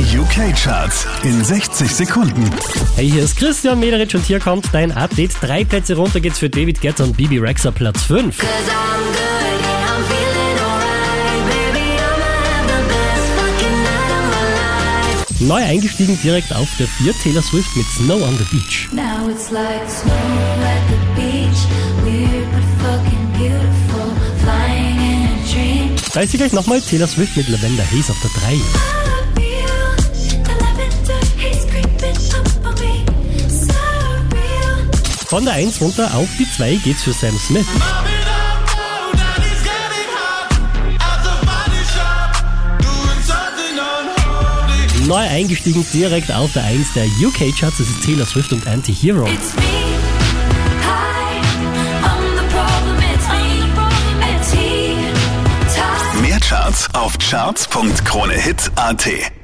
Die UK-Charts in 60 Sekunden. Hey, hier ist Christian Mederitsch und hier kommt dein Update. Drei Plätze runter geht's für David Guetta und Bibi Rexa Platz 5. Cause I'm good, yeah, I'm feeling alright. Baby, I'ma have the best fucking night of my life. Neu eingestiegen direkt auf der 4 Taylor Swift mit Snow on the Beach. Now it's like snow at the beach. Weird but fucking beautiful. Flying in a dream. Da ist sie gleich nochmal Taylor Swift mit Lavender Haze auf der 3. Von der 1 runter auf die 2 geht's für Sam Smith. Neu eingestiegen direkt auf der 1 der UK-Charts. Das ist Taylor Swift und Anti-Hero. Mehr Charts auf charts.kronehit.at.